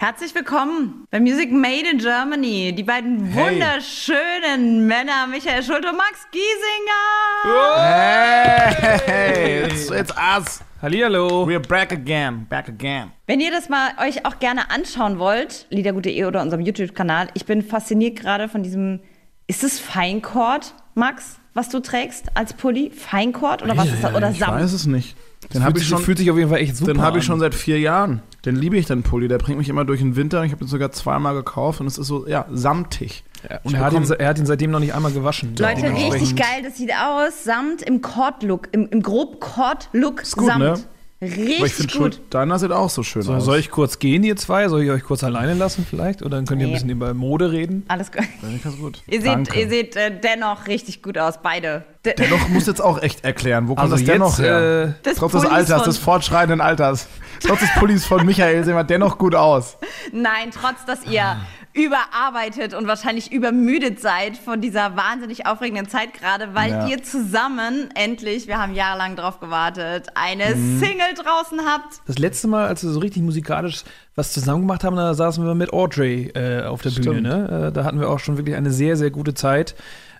Herzlich willkommen bei Music Made in Germany. Die beiden Hey. wunderschönen Männer Michael Schulte und Max Giesinger. Hey, it's, it's us. Hallihallo. We're back again. Back again. Wenn ihr das mal euch auch gerne anschauen wollt, liedergut.de oder unserem YouTube-Kanal, ich bin fasziniert gerade von diesem, ist es Feinkord, Max, was du trägst als Pulli? Feinkord oder was ist das? Oder Ich Samt? weiß es nicht. Den Fühlt, habe ich sich- schon. fühlt sich auf jeden Fall echt super Den habe ich schon seit vier Jahren. Den liebe ich, den Pulli. Der bringt mich immer durch den Winter. Ich habe ihn sogar zweimal gekauft und es ist so, ja, samtig. Ja, und Ich er hat, ihn, er hat ihn seitdem noch nicht einmal gewaschen. Leute, richtig geil. Das sieht aus. Samt im Cord-Look, im, im grob Cord-Look gut, Samt. ne? Richtig Aber ich finde gut. schon, deiner sieht auch so schön So, aus. soll ich kurz gehen, ihr zwei? Soll ich euch kurz alleine lassen vielleicht? Oder dann könnt ihr Nee. ein bisschen über Mode reden? Alles gut. Ich ganz gut. Ihr seht, ihr seht äh, dennoch richtig gut aus, beide. De Dennoch muss jetzt auch echt erklären. Wo kommt Also das dennoch jetzt, her? äh, Das Trotz des Alters, des fortschreitenden Alters. Trotz des Pullis von Michael sehen wir dennoch gut aus. Nein, trotz dass ihr Ah. überarbeitet und wahrscheinlich übermüdet seid von dieser wahnsinnig aufregenden Zeit gerade, weil Ja. ihr zusammen endlich, wir haben jahrelang drauf gewartet, eine Mhm. Single draußen habt. Das letzte Mal, als wir so richtig musikalisch was zusammen gemacht haben, da saßen wir mit Audrey äh, auf der Bühne. Stimmt. Ne? Äh, da hatten wir auch schon wirklich eine sehr, sehr gute Zeit.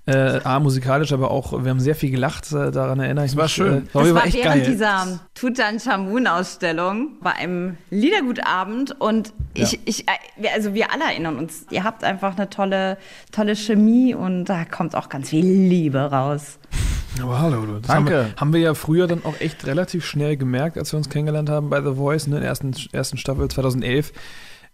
Äh, A, musikalisch, aber auch, wir haben sehr viel gelacht, äh, daran erinnere ich mich. war schön. Äh, Das war war echt während geil. dieser Tutanchamun-Ausstellung bei einem Liedergutabend und ich, ich, äh, wir- also wir alle erinnern uns, ihr habt einfach eine tolle, tolle Chemie und da kommt auch ganz viel Liebe raus. Aber hallo, du. Das Danke. Haben wir, haben wir ja früher dann auch echt relativ schnell gemerkt, als wir uns kennengelernt haben bei The Voice, ne, in der ersten, ersten Staffel 2011.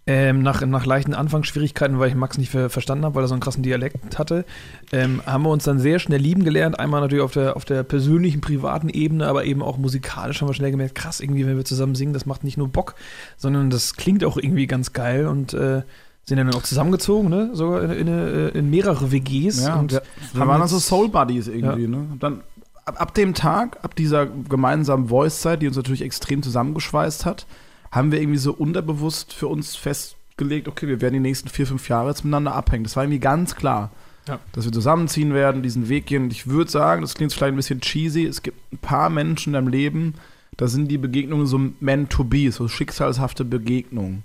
Ähm, nach, nach leichten Anfangsschwierigkeiten, weil ich Max nicht ver verstanden habe, weil er so einen krassen Dialekt hatte, ähm, haben wir uns dann sehr schnell lieben gelernt. Einmal natürlich auf der, auf der persönlichen, privaten Ebene, aber eben auch musikalisch haben wir schnell gemerkt, krass, irgendwie, wenn wir zusammen singen, das macht nicht nur Bock, sondern das klingt auch irgendwie ganz geil und äh, sind dann auch zusammengezogen, ne? sogar in, in, in, in mehrere WGs. Ja, und wir, wir haben waren dann so Soul Buddies irgendwie, ne? Dann ab, ab dem Tag, ab dieser gemeinsamen Voice-Zeit, die uns natürlich extrem zusammengeschweißt hat, haben wir irgendwie so unterbewusst für uns festgelegt, okay, wir werden die nächsten vier, fünf Jahre jetzt miteinander abhängen. Das war irgendwie ganz klar. Ja. Dass wir zusammenziehen werden, diesen Weg gehen. Und ich würde sagen, das klingt vielleicht ein bisschen cheesy, es gibt ein paar Menschen in deinem Leben, da sind die Begegnungen so meant to be, so schicksalshafte Begegnungen.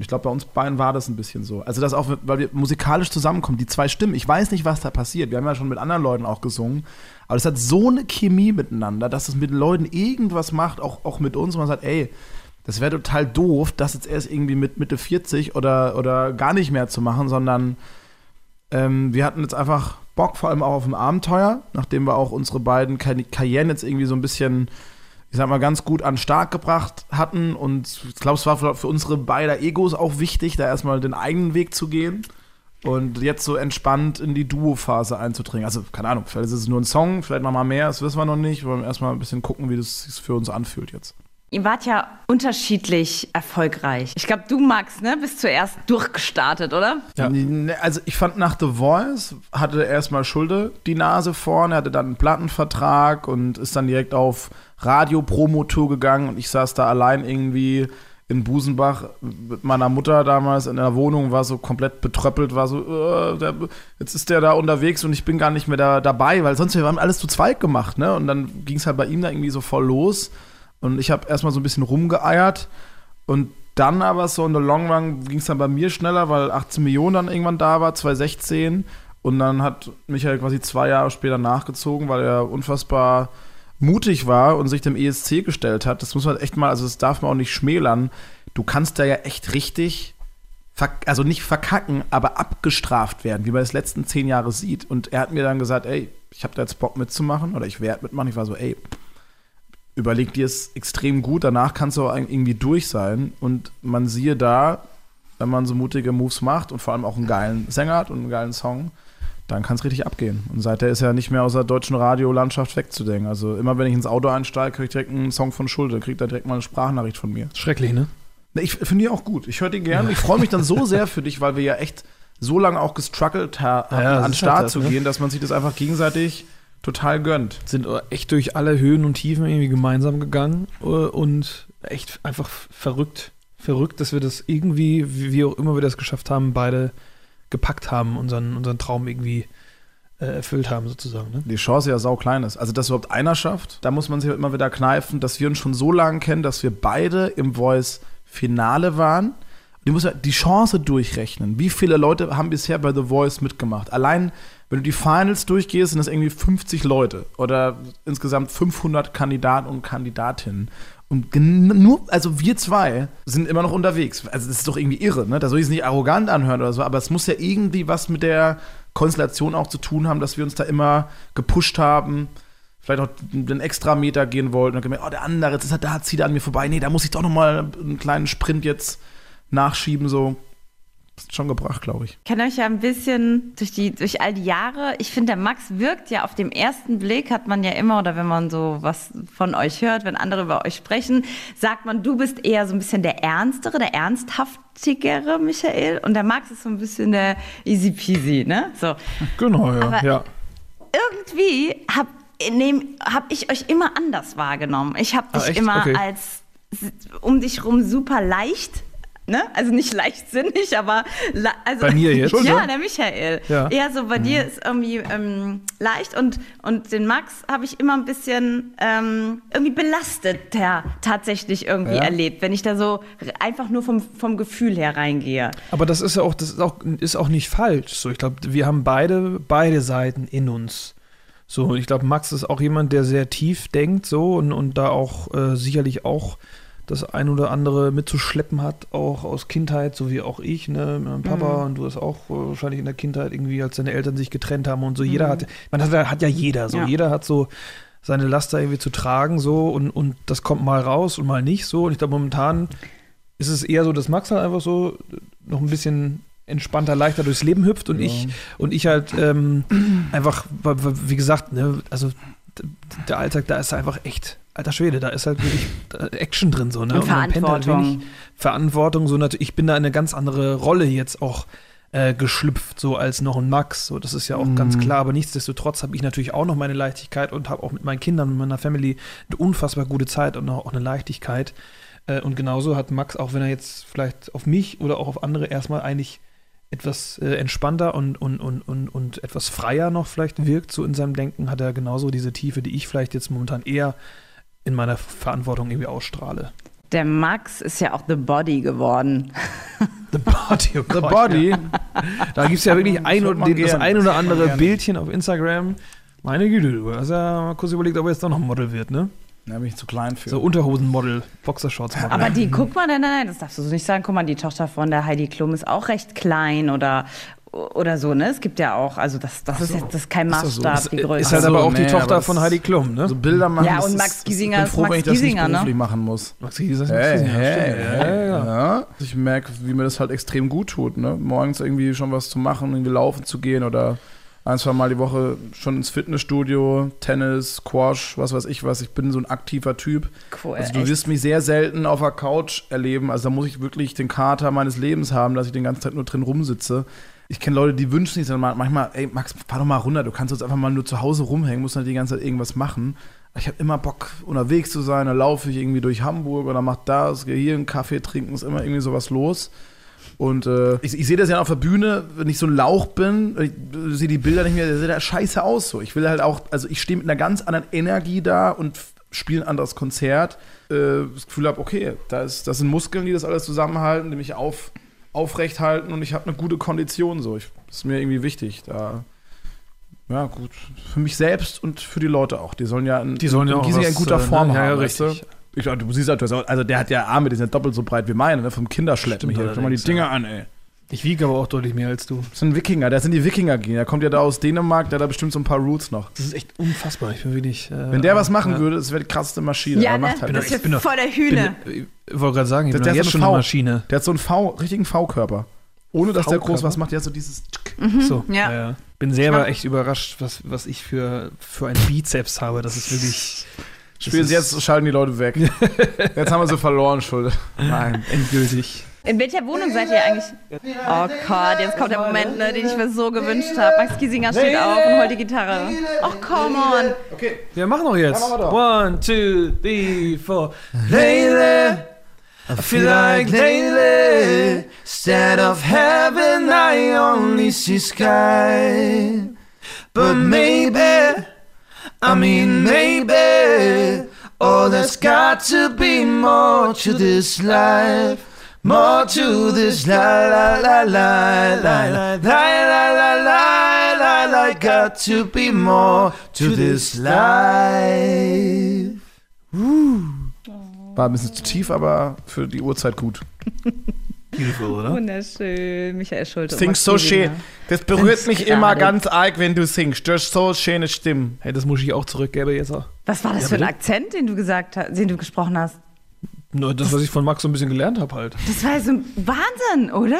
Und ich glaube, bei uns beiden war das ein bisschen so. Also das auch, weil wir musikalisch zusammenkommen, die zwei Stimmen. Ich weiß nicht, was da passiert. Wir haben ja schon mit anderen Leuten auch gesungen. Aber es hat so eine Chemie miteinander, dass es mit den Leuten irgendwas macht, auch, auch mit uns. Und man sagt, ey, das wäre total doof, das jetzt erst irgendwie mit Mitte 40 oder, oder gar nicht mehr zu machen, sondern ähm, wir hatten jetzt einfach Bock, vor allem auch auf ein Abenteuer, nachdem wir auch unsere beiden Karri- Karrieren jetzt irgendwie so ein bisschen, ich sag mal, ganz gut an Start gebracht hatten. Und ich glaube, es war für, unsere beider Egos auch wichtig, da erstmal den eigenen Weg zu gehen und jetzt so entspannt in die Duo-Phase einzudringen. Also, keine Ahnung, vielleicht ist es nur ein Song, vielleicht noch mal mehr, das wissen wir noch nicht. Wir wollen erstmal ein bisschen gucken, wie das sich für uns anfühlt jetzt. Ihr wart ja unterschiedlich erfolgreich. Ich glaube, du, Max, ne, bist zuerst durchgestartet, oder? Ja. Also ich fand nach The Voice hatte erstmal Schulde die Nase vorne, hatte dann einen Plattenvertrag und ist dann direkt auf Radio-Promo-Tour gegangen und ich saß da allein irgendwie in Busenbach mit meiner Mutter damals in der Wohnung, war so komplett betröppelt, war so, äh, der, jetzt ist der da unterwegs und ich bin gar nicht mehr da dabei, weil sonst wir haben alles zu zweit gemacht, ne? Und dann ging es halt bei ihm da irgendwie so voll los und ich habe erstmal so ein bisschen rumgeeiert und dann aber so in der Long Run ging es dann bei mir schneller, weil 18 Millionen dann irgendwann da war, 2016. Und dann hat Michael quasi zwei Jahre später nachgezogen, weil er unfassbar mutig war und sich dem ESC gestellt hat. Das muss man echt mal, also das darf man auch nicht schmälern. Du kannst da ja echt richtig, also nicht verkacken, aber abgestraft werden, wie man das letzten zehn Jahre sieht. Und er hat mir dann gesagt, ey, ich habe da jetzt Bock mitzumachen oder ich werde mitmachen. Ich war so, ey, überleg dir es extrem gut, danach kannst du auch irgendwie durch sein. Und man siehe da, wenn man so mutige Moves macht und vor allem auch einen geilen Sänger hat und einen geilen Song, dann kann es richtig abgehen. Und seither ist er nicht mehr aus der deutschen Radiolandschaft wegzudenken. Also immer wenn ich ins Auto einsteige, kriege ich direkt einen Song von Schulde, kriegt er direkt mal eine Sprachnachricht von mir. Schrecklich, ne? Ne, Ich finde die auch gut. Ich höre die gerne. Ich freue mich dann so sehr für dich, weil wir ja echt so lange auch gestruggelt ha haben, Ja, an Start halt das, zu ne? gehen, dass man sich das einfach gegenseitig total gönnt. sind echt durch alle Höhen und Tiefen irgendwie gemeinsam gegangen äh, und echt einfach verrückt. Verrückt, dass wir das irgendwie, wie auch immer wir das geschafft haben, beide gepackt haben, unseren, unseren Traum irgendwie äh, erfüllt haben, sozusagen. Ne? die Chance ja sau klein ist. Also, dass überhaupt einer schafft, da muss man sich immer wieder kneifen, dass wir uns schon so lange kennen, dass wir beide im Voice-Finale waren Du musst ja die Chance durchrechnen. Wie viele Leute haben bisher bei The Voice mitgemacht? Allein, wenn du die Finals durchgehst, sind das irgendwie 50 Leute oder insgesamt 500 Kandidaten und Kandidatinnen. Und nur, also wir zwei sind immer noch unterwegs. Also das ist doch irgendwie irre, ne? Da soll ich es nicht arrogant anhören oder so, aber es muss ja irgendwie was mit der Konstellation auch zu tun haben, dass wir uns da immer gepusht haben, vielleicht auch den extra Meter gehen wollten und gemerkt, oh, der andere, jetzt ist er da, zieht er an mir vorbei. Nee, da muss ich doch noch mal einen kleinen Sprint jetzt nachschieben, so. Schon gebracht, glaube ich. Ich kenne euch ja ein bisschen durch, die, durch all die Jahre. Ich finde, der Max wirkt ja auf dem ersten Blick, hat man ja immer, oder wenn man so was von euch hört, wenn andere über euch sprechen, sagt man, du bist eher so ein bisschen der ernstere, der ernsthaftigere Michael und der Max ist so ein bisschen der easy peasy, ne? So. Genau, ja. Aber ja. Irgendwie habe hab ich euch immer anders wahrgenommen. Ich habe dich Ah, immer Okay. als um dich rum super leicht. Ne? Also nicht leichtsinnig, aber also, Bei mir jetzt? Ja, der Michael. Ja. Mhm. Eher so bei dir ist irgendwie ähm, leicht und, und den Max habe ich immer ein bisschen ähm, irgendwie belastet der tatsächlich irgendwie Ja. erlebt, wenn ich da so einfach nur vom, vom Gefühl her reingehe. Aber das ist ja auch, das ist auch, ist auch nicht falsch. So, ich glaube, wir haben beide, beide Seiten in uns. So, ich glaube, Max ist auch jemand, der sehr tief denkt, so und, und da auch äh, sicherlich auch das ein oder andere mitzuschleppen hat, auch aus Kindheit, so wie auch ich, ne, meinem Papa und du hast auch wahrscheinlich in der Kindheit irgendwie, als deine Eltern sich getrennt haben und so. Jeder hat, man hat, hat ja jeder so, Ja. jeder hat so seine Last da irgendwie zu tragen, so und, und das kommt mal raus und mal nicht so. Und ich glaube, momentan ist es eher so, dass Max halt einfach so noch ein bisschen entspannter, leichter durchs Leben hüpft und ich und ich halt ähm, einfach, wie gesagt, ne, also der Alltag, da ist einfach echt, alter Schwede, da ist halt wirklich Action drin so, ne? Und man pennt halt Verantwortung. wenig Verantwortung, so natürlich, ich bin da in eine ganz andere Rolle jetzt auch äh, geschlüpft, so als noch ein Max. So, das ist ja auch ganz klar, aber nichtsdestotrotz habe ich natürlich auch noch meine Leichtigkeit und habe auch mit meinen Kindern, mit meiner Family eine unfassbar gute Zeit und auch eine Leichtigkeit. Äh, und genauso hat Max, auch wenn er jetzt vielleicht auf mich oder auch auf andere erstmal eigentlich etwas äh, entspannter und, und, und, und, und etwas freier noch vielleicht wirkt, so in seinem Denken, hat er genauso diese Tiefe, die ich vielleicht jetzt momentan eher in meiner Verantwortung irgendwie ausstrahle. Der Max ist ja auch The Body geworden. The Body, oh The Body. Ja. Da gibt es ja wirklich ein, oder- das gern. ein oder andere. Bildchen auf Instagram. Meine Güte, du hast ja mal kurz überlegt, ob er jetzt doch noch ein Model wird, ne? Da bin ich zu klein für. So Unterhosenmodel, Boxershorts-Model. Aber die, guck mal, nein, nein, nein, das darfst du so nicht sagen. Guck mal, die Tochter von der Heidi Klum ist auch recht klein oder, oder so, ne? Es gibt ja auch, also das, das ist jetzt das ist kein Ist das so? Maßstab, ist, die Größe. ist halt so, aber auch die nee, Tochter von Heidi Klum, ne? so Bilder machen. Ja, und ist- Max Giesinger ich bin ist froh, Max wenn ich das Giesinger, nicht ne? beruflich machen muss. Max Giesinger ist Hey, Giesinger, hey, stimmt, hey, ja, ja, ja. ja. Ich merke, wie mir das halt extrem gut tut, ne? Morgens irgendwie schon was zu machen, irgendwie laufen zu gehen oder ein, zwei Mal die Woche schon ins Fitnessstudio, Tennis, Squash, was weiß ich was. Ich bin so ein aktiver Typ. Cool, Also du echt. wirst mich sehr selten auf der Couch erleben. Also da muss ich wirklich den Kater meines Lebens haben, dass ich den ganzen Tag nur drin rumsitze. Ich kenne Leute, die wünschen sich dann mal- manchmal, ey Max, fahr doch mal runter, du kannst jetzt einfach mal nur zu Hause rumhängen, musst nicht die ganze Zeit irgendwas machen. Ich habe immer Bock, unterwegs zu sein, da laufe ich irgendwie durch Hamburg oder mach das, gehe hier einen Kaffee trinken, ist immer irgendwie sowas los. Und äh, ich, ich sehe das ja auf der Bühne, wenn ich so ein Lauch bin, ich sehe die Bilder nicht mehr, der sieht da scheiße aus. So. Ich will halt auch, also ich stehe mit einer ganz anderen Energie da und spiele ein anderes Konzert. Äh, das Gefühl habe, okay, da ist, das sind Muskeln, die das alles zusammenhalten, die mich auf, aufrecht halten und ich habe eine gute Kondition. So. Ich, das ist mir irgendwie wichtig. Da, ja, gut. Für mich selbst und für die Leute auch. Die sollen ja in, Die sollen ja in auch was, in guter äh, Form ne? Ja, haben. ja, richtig. Ich, du siehst halt, also der hat ja Arme, die sind doppelt so breit wie meine, ne? vom Kinderschleppen Stimmt hier. Guck mal die Dinger ja. an, ey. Ich wiege aber auch deutlich mehr als du. Das sind Wikinger, das sind die Wikinger gehen. Der kommt ja da aus Dänemark, der hat da bestimmt so ein paar Roots noch. Das ist echt unfassbar. Ich bin wirklich. Äh, Wenn der was machen ja. würde, das wäre die krasseste Maschine. Ja, Er ne? macht halt Das ist ich bin voll der Bin, Hühne. ich wollte gerade sagen, ich Der- bin der jetzt so schon eine. Maschine. Der hat so einen V, richtigen V-Körper. Ohne dass der groß was macht, der hat so dieses. So, Mhm. ja. ja. ja. Bin selber echt überrascht, was, was ich für, für einen Bizeps habe. Das ist wirklich. Spielen sie jetzt, schalten die Leute weg. jetzt haben wir sie verloren, Schulde. Nein, endgültig. In welcher Wohnung seid ihr eigentlich? Oh Gott, jetzt kommt der Moment, ne, den ich mir so gewünscht habe. Max Giesinger steht auf und holt die Gitarre. Ach, come on. Okay. Wir machen noch jetzt. One, two, three, four. Lately, I feel like lately, instead of heaven, I only see sky. But maybe, I mean maybe, oh, there's got to be more to this life. More to this la la la la la la la la la la la la got to be more to this life. War ein bisschen zu tief, aber für die Uhrzeit gut. Beautiful, oder? Wunderschön, Michael Schulte. Singst so schön. Das berührt mich immer ganz arg, wenn du singst. Du hast so schöne Stimmen. Hey, das muss ich auch zurückgeben jetzt. auch. Was war das Ja, für ein? Akzent, den du gesagt hast, den du gesprochen hast? Nur das, was ich von Max so ein bisschen gelernt habe halt. Das war so ein Wahnsinn, oder?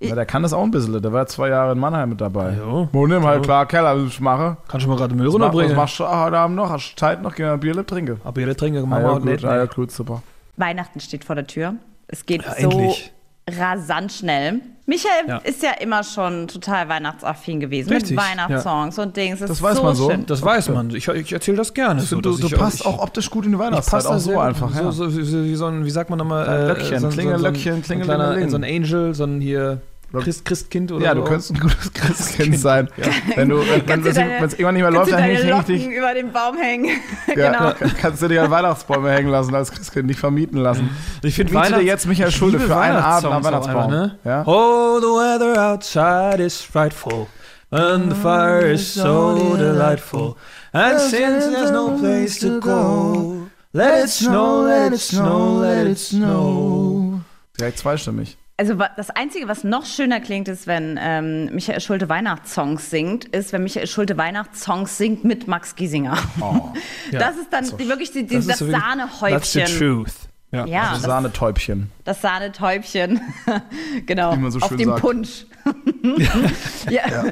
Ja, der kann das auch ein bisschen. Der war zwei Jahre in Mannheim mit dabei. Ja. Wo nimm halt Ja. klar, Keller, was ich mache. Kannst du mal gerade Müll Was, mach, was runterbringen? machst du heute Abend noch? Hast du Zeit noch? Wir ein Bierlip trinken. Aber jeder Trinker Ah, machen ja, wir gut, nicht. ah, ja, gut, super. Weihnachten steht vor der Tür. Es geht Ja, so endlich. rasant schnell. Michael Ja. ist ja immer schon total weihnachtsaffin gewesen Richtig, mit Weihnachtssongs und Dings. Das, Das ist weiß so man so. Schön. Das weiß man. Ich, ich erzähle das gerne. Du, so, du, dass du ich, passt ich, auch optisch gut in die Ich Weihnachtszeit. passe Auch so einfach, so, ja. so, wie, wie so ein, wie sagt man nochmal? Ein Löckchen, Klingelöckchen, so ein, Klingelingeling. kleiner- so ein Angel, so ein hier Christ, Christkind oder Ja, du könntest ein gutes Christkind sein. Wenn du, wenn es irgendwann nicht mehr läuft, dann häng deine ich, Locken dich. über den Baum hängen? Ja, genau. Kannst du dir an Weihnachtsbäume hängen lassen als Christkind, nicht vermieten lassen. Ich finde Miete dir jetzt Michael Schulde für einen Abend am Weihnachtsbaum. Ne? Ja? Oh, the weather outside is frightful, and the fire is so delightful. And since there's no place to go, let it snow, let it snow, let it snow. Direkt zweistimmig. Also das Einzige, was noch schöner klingt, ist, wenn ähm, Michael Schulte Weihnachtssongs singt, ist, wenn Michael Schulte Weihnachtssongs singt mit Max Giesinger. Das ist dann die, wirklich die, die, das, ist so wirklich- That's the Sahnehäubchen. truth. Ja. Ja, Das das, Sahnetäubchen. das Sahnetäubchen. genau. So auf dem sagt. Punsch. ja.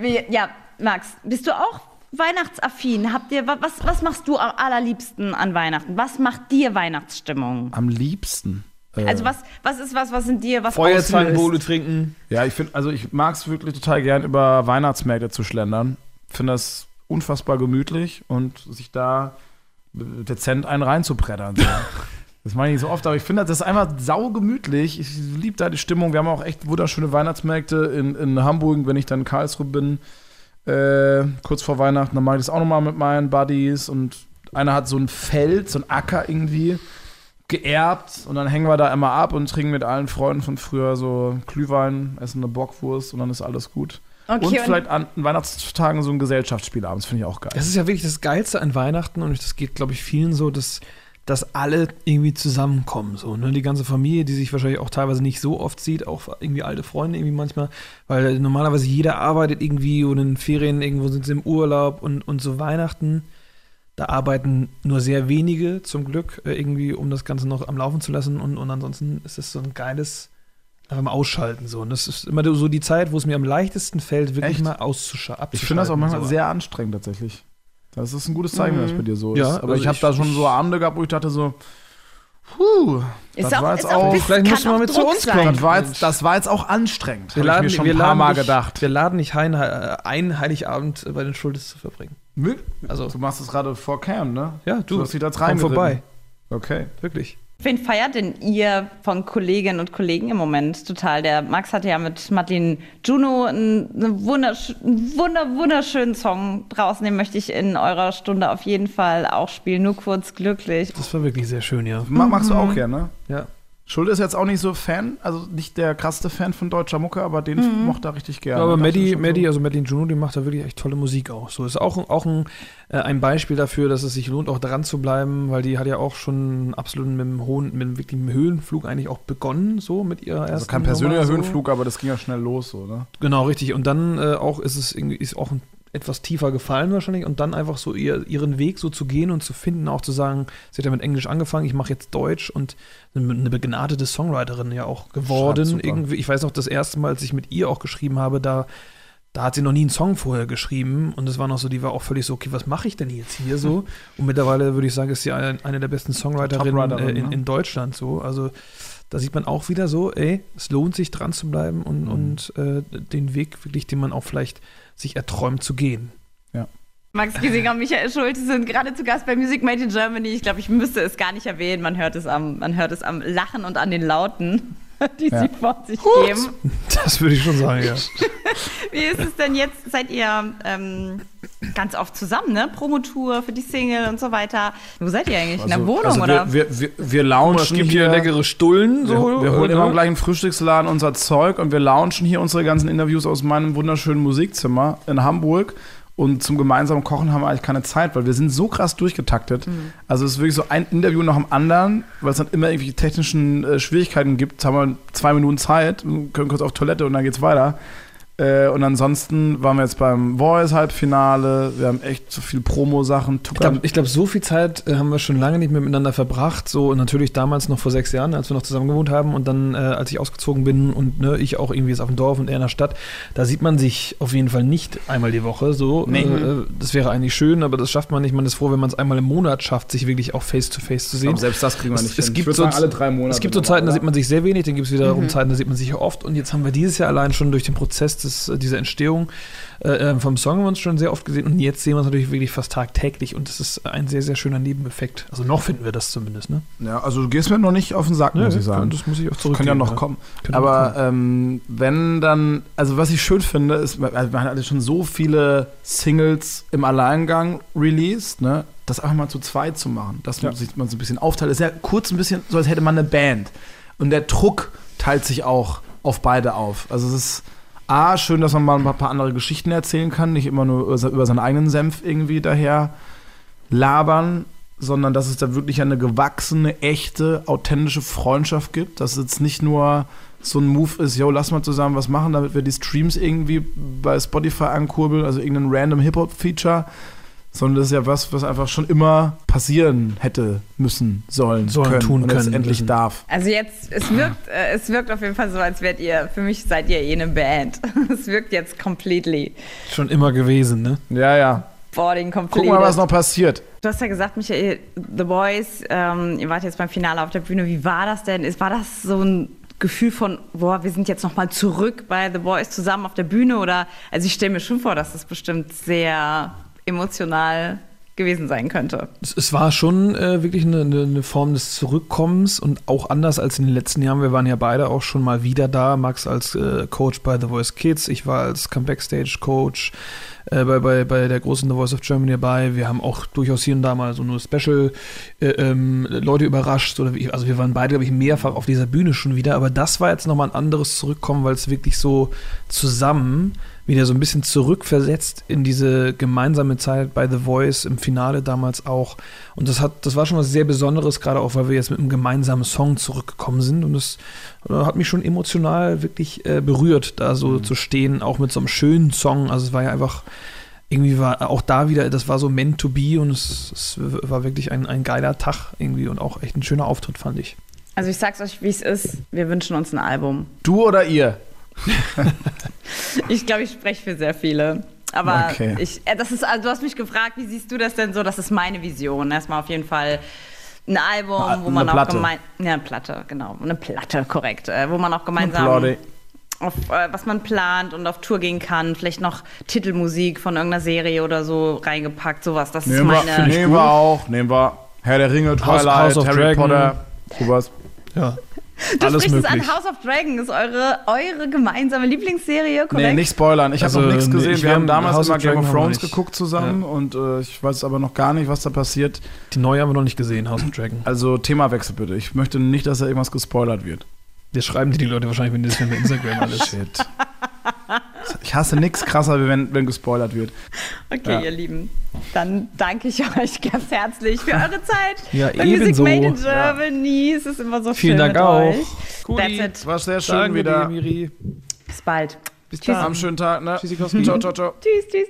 Wie- ja, Max, bist du auch weihnachtsaffin? Habt ihr, wa- was, was machst du am allerliebsten an Weihnachten? Was macht dir Weihnachtsstimmung? Am liebsten. Äh, Also was, was ist was, was in dir was Feuerzangenbowle trinken. Ja, ich finde, also ich mag es wirklich total gern, über Weihnachtsmärkte zu schlendern. Finde das unfassbar gemütlich und sich da dezent einen reinzubreddern. So. Das meine ich nicht so oft, aber ich finde, das ist einfach saugemütlich. Ich liebe da die Stimmung. Wir haben auch echt wunderschöne Weihnachtsmärkte in, in Hamburg, wenn ich dann in Karlsruhe bin, äh, kurz vor Weihnachten, dann mache ich das auch nochmal mit meinen Buddies und einer hat so ein Feld, so ein Acker irgendwie geerbt und dann hängen wir da immer ab und trinken mit allen Freunden von früher so Glühwein, essen eine Bockwurst und dann ist alles gut. Okay, und und- vielleicht an Weihnachtstagen so ein Gesellschaftsspiel abends, finde ich auch geil. Das ist ja wirklich das Geilste an Weihnachten und das geht, glaube ich, vielen so, dass, dass alle irgendwie zusammenkommen. So, ne? Die ganze Familie, die sich wahrscheinlich auch teilweise nicht so oft sieht, auch irgendwie alte Freunde irgendwie manchmal, weil normalerweise jeder arbeitet irgendwie und in Ferien irgendwo sind sie im Urlaub und, und so Weihnachten. Da arbeiten nur sehr wenige zum Glück äh, irgendwie, um das Ganze noch am Laufen zu lassen und, und ansonsten ist es so ein geiles einfach mal ausschalten so. Und das ist immer so die Zeit, wo es mir am leichtesten fällt, wirklich Echt? mal auszuschalten. Ich finde das auch manchmal sehr anstrengend tatsächlich. Das ist ein gutes Zeichen, wenn das bei dir so Ja, ist. Aber also ich habe da schon so Abende gehabt, wo ich dachte so, puh, Ist das auch, war ist jetzt auch, auch, vielleicht müssen wir auch mit zu uns kommen. das war, jetzt, das war jetzt auch anstrengend. Wir Hab laden, ich mir schon wir ein paar laden Mal nicht, gedacht. Wir laden nicht ein, äh, ein Heiligabend bei den Schuldes zu verbringen. Also, Du machst es gerade vor Cam, ne? ja, du, Du hast dich da komm reingeritten. vorbei. Okay. Wirklich. Wen feiert denn ihr von Kolleginnen und Kollegen im Moment total? Der Max hatte ja mit Martin Juno einen, wundersch wunder, wunderschönen Song draußen. Den möchte ich in eurer Stunde auf jeden Fall auch spielen. Nur kurz glücklich. Das war wirklich sehr schön, ja. Ma machst du auch gerne, ne? Ja. Schulde ist jetzt auch nicht so Fan, also nicht der krasseste Fan von deutscher Mucke, aber den mochte er richtig gerne. Ja, aber Maddie, Maddie, so. also Madeline Juno, die macht da wirklich echt tolle Musik auch. So ist auch, auch ein, äh, ein Beispiel dafür, dass es sich lohnt, auch dran zu bleiben, weil die hat ja auch schon absolut mit dem hohen, mit dem wirklichen Höhenflug eigentlich auch begonnen, so mit ihrer ersten Also kein persönlicher Nummer, so. Höhenflug, aber das ging ja schnell los, so, ne? Genau, richtig. Und dann äh, auch ist es irgendwie ist auch ein, etwas tiefer gefallen wahrscheinlich und dann einfach so ihr, ihren Weg so zu gehen und zu finden, auch zu sagen, sie hat ja mit Englisch angefangen, ich mache jetzt Deutsch und eine, begnadete Songwriterin ja auch geworden. Irgendwie, ich weiß noch, das erste Mal, als ich mit ihr auch geschrieben habe, da da hat sie noch nie einen Song vorher geschrieben und es war noch so, die war auch völlig so, okay, was mache ich denn jetzt hier so? Und mittlerweile würde ich sagen, ist sie eine, eine der besten Songwriterinnen äh, in, ne? in Deutschland so. Also da sieht man auch wieder so, ey, es lohnt sich dran zu bleiben und, Mhm. und äh, den Weg wirklich, den man auch vielleicht sich erträumt zu gehen. Max Giesinger und Michael Schulte sind gerade zu Gast bei Music Made in Germany. Ich glaube, ich müsste es gar nicht erwähnen. Man hört es am, man hört es am Lachen und an den Lauten, die Ja. sie vor sich geben. Das würde ich schon sagen, ja. Wie ist es denn jetzt? Seid ihr ähm, ganz oft zusammen, ne? Promotour für die Single und so weiter. Wo seid ihr eigentlich? In der Wohnung also oder? Wir, wir, wir, wir launchen Es gibt hier hier leckere Stullen. Wir, So, wir holen ne? immer im gleichen Frühstücksladen unser Zeug und wir launchen hier unsere ganzen Interviews aus meinem wunderschönen Musikzimmer in Hamburg. Und zum gemeinsamen Kochen haben wir eigentlich keine Zeit, weil wir sind so krass durchgetaktet. Also es ist wirklich so ein Interview nach dem anderen, weil es dann immer irgendwelche technischen äh, Schwierigkeiten gibt. Jetzt haben wir zwei Minuten Zeit, können kurz auf Toilette und dann geht's weiter. Äh, und ansonsten waren wir jetzt beim Voice-Halbfinale. Wir haben echt so viel Promo-Sachen. Ich glaube, glaub, so viel Zeit äh, haben wir schon lange nicht mehr miteinander verbracht. So natürlich damals noch vor sechs Jahren, als wir noch zusammen gewohnt haben und dann, äh, als ich ausgezogen bin und ne, ich auch irgendwie jetzt auf dem Dorf und er in der Stadt, da sieht man sich auf jeden Fall nicht einmal die Woche. So, Nee. äh, das wäre eigentlich schön, aber das schafft man nicht. Man ist froh, wenn man es einmal im Monat schafft, sich wirklich auch face to face zu sehen. Aber selbst das kriegen wir Es- nicht es hin. gibt ich würde so- alle drei Monate. Es gibt so Zeiten, da sieht man sich sehr wenig, dann gibt es wiederum Zeiten, da sieht man sich oft. Und jetzt haben wir dieses Jahr allein schon durch den Prozess des, äh, dieser Entstehung äh, äh, vom Song haben wir uns schon sehr oft gesehen. Und jetzt sehen wir uns natürlich wirklich fast tagtäglich. Und das ist ein sehr, sehr schöner Nebeneffekt. Also noch finden wir das zumindest, ne? Ja, also du gehst mir noch nicht auf den Sack, muss ich sagen. Das muss ich auch Das zurück. kann ja noch kommen. Aber ähm, wenn dann, also was ich schön finde, ist, man hat ja schon so viele Singles im Alleingang released, ne? Das einfach mal zu zweit zu machen, dass man Ja. sich mal so ein bisschen aufteilt. Ist ja kurz ein bisschen so, als hätte man eine Band. Und der Druck teilt sich auch auf beide auf. Also es ist A, schön, dass man mal ein paar andere Geschichten erzählen kann, nicht immer nur über seinen eigenen Senf irgendwie daher labern, sondern dass es da wirklich eine gewachsene, echte, authentische Freundschaft gibt. Dass es jetzt nicht nur so ein Move ist, yo, lass mal zusammen was machen, damit wir die Streams irgendwie bei Spotify ankurbeln, also irgendein random Hip-Hop-Feature, sondern das ist ja was, was einfach schon immer passieren hätte müssen, sollen, Sollen, können tun können endlich darf. Also jetzt, es wirkt, äh, es wirkt auf jeden Fall so, als wärt ihr, für mich seid ihr eh eine Band. Es wirkt jetzt completely. Schon immer gewesen, ne? Ja, ja. Boarding completed. wir mal, was noch passiert. Du hast ja gesagt, Michael, The Boys, ähm, ihr wart jetzt beim Finale auf der Bühne. Wie war das denn? Ist, war das so ein Gefühl von, boah, wir sind jetzt nochmal zurück bei The Boys zusammen auf der Bühne? Oder, also ich stelle mir schon vor, dass das bestimmt sehr emotional gewesen sein könnte. Es, es war schon äh, wirklich eine, eine, Form des Zurückkommens und auch anders als in den letzten Jahren. Wir waren ja beide auch schon mal wieder da. Max als äh, Coach bei The Voice Kids, ich war als Comeback-Stage-Coach äh, bei, bei, bei der großen The Voice of Germany dabei. Wir haben auch durchaus hier und da mal so nur Special äh, ähm, Leute überrascht. Oder wie, also wir waren beide, glaube ich, mehrfach auf dieser Bühne schon wieder. Aber das war jetzt nochmal ein anderes Zurückkommen, weil es wirklich so zusammen wieder so ein bisschen zurückversetzt in diese gemeinsame Zeit bei The Voice im Finale damals auch. Und das hat, das war schon was sehr Besonderes, gerade auch, weil wir jetzt mit einem gemeinsamen Song zurückgekommen sind. Und das äh, hat mich schon emotional wirklich äh, berührt, da so zu stehen, auch mit so einem schönen Song. Also es war ja einfach, irgendwie war auch da wieder, das war so meant to be und es, es war wirklich ein, ein geiler Tag irgendwie und auch echt ein schöner Auftritt, fand ich. Also ich sag's euch, wie es ist. Wir wünschen uns ein Album. Du oder ihr? Ich glaube, ich spreche für sehr viele. Aber Okay. ich, äh, das ist, also du hast mich gefragt, wie siehst du das denn so? Das ist meine Vision. Erstmal auf jeden Fall ein Album, Eine wo man auch Platte. gemeinsam. Ja, eine Platte, genau. Eine Platte, korrekt. Äh, wo man auch gemeinsam Platte. Auf äh, was man plant und auf Tour gehen kann. Vielleicht noch Titelmusik von irgendeiner Serie oder so reingepackt, sowas. Das ist Nehmen wir, meine. nehmen wir auch. Nehmen wir Herr der Ringe, House- Twilight, House of Harry Dragon. Potter, sowas. Ja. Du Alles sprichst möglich. es an, House of Dragon ist eure, eure gemeinsame Lieblingsserie, korrekt? Nee, nicht spoilern. Ich habe Also, noch nichts nee, gesehen. ich- wir haben damals House of immer Game Dragon of wir Thrones geguckt zusammen und äh, ich weiß aber noch gar nicht, was da passiert. Die neue haben wir noch nicht gesehen, House of Dragon. Also Themawechsel bitte. Ich möchte nicht, dass da irgendwas gespoilert wird. Das schreiben dir die Leute wahrscheinlich, wenn die das bei Instagram alles. Shit. Ich hasse nichts krasser, wie wenn, wenn gespoilert wird. Okay, Ja. ihr Lieben. Dann danke ich euch ganz herzlich für eure Zeit. Ja, Bei Music ebenso. Made in Germany. Es ist immer so Vielen schön Dank mit auch. euch. Guti. That's it. War sehr schön Danke wieder. dir, Miri. Bis bald. Bis Tschüss. Am schönen Tag, ne? Tschüssikowski. Ciao, ciao, ciao. Tschüss, tschüss.